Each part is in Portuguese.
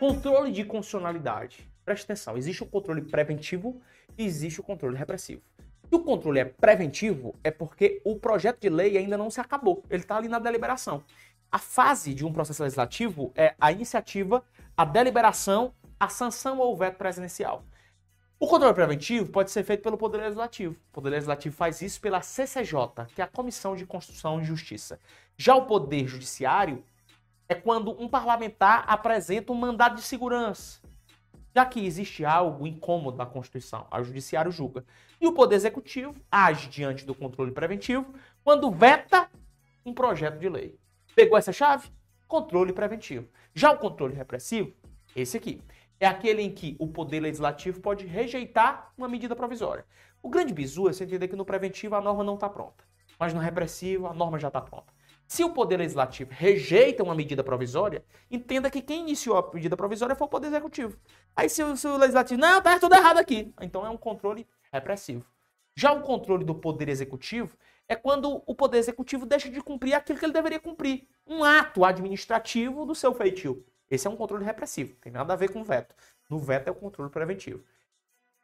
Controle de constitucionalidade. Preste atenção, existe o controle preventivo e existe o controle repressivo. Se o controle é preventivo, é porque o projeto de lei ainda não se acabou. Ele está ali na deliberação. A fase de um processo legislativo é a iniciativa, a deliberação, a sanção ou o veto presidencial. O controle preventivo pode ser feito pelo Poder Legislativo. O Poder Legislativo faz isso pela CCJ, que é a Comissão de Constituição e Justiça. Já o Poder Judiciário é quando um parlamentar apresenta um mandado de segurança, já que existe algo incômodo na Constituição, o Judiciário julga. E o Poder Executivo age diante do controle preventivo quando veta um projeto de lei. Pegou essa chave? Controle preventivo. Já o controle repressivo, esse aqui, é aquele em que o Poder Legislativo pode rejeitar uma medida provisória. O grande bizu é você entender que no preventivo a norma não está pronta, mas no repressivo a norma já está pronta. Se o Poder Legislativo rejeita uma medida provisória, entenda que quem iniciou a medida provisória foi o Poder Executivo. Aí se o, se o Legislativo, não, tá tudo errado aqui. Então é um controle repressivo. Já o controle do Poder Executivo é quando o Poder Executivo deixa de cumprir aquilo que ele deveria cumprir. Um ato administrativo do seu feitio. Esse é um controle repressivo, tem nada a ver com veto. No veto é o controle preventivo.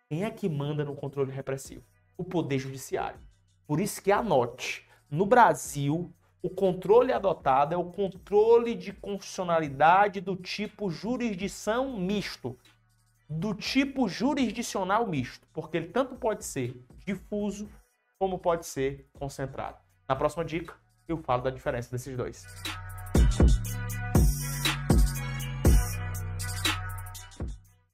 Quem é que manda no controle repressivo? O Poder Judiciário. Por isso que anote, no Brasil, o controle adotado é o controle de constitucionalidade do tipo jurisdição misto, do tipo jurisdicional misto, porque ele tanto pode ser difuso como pode ser concentrado. Na próxima dica, eu falo da diferença desses dois.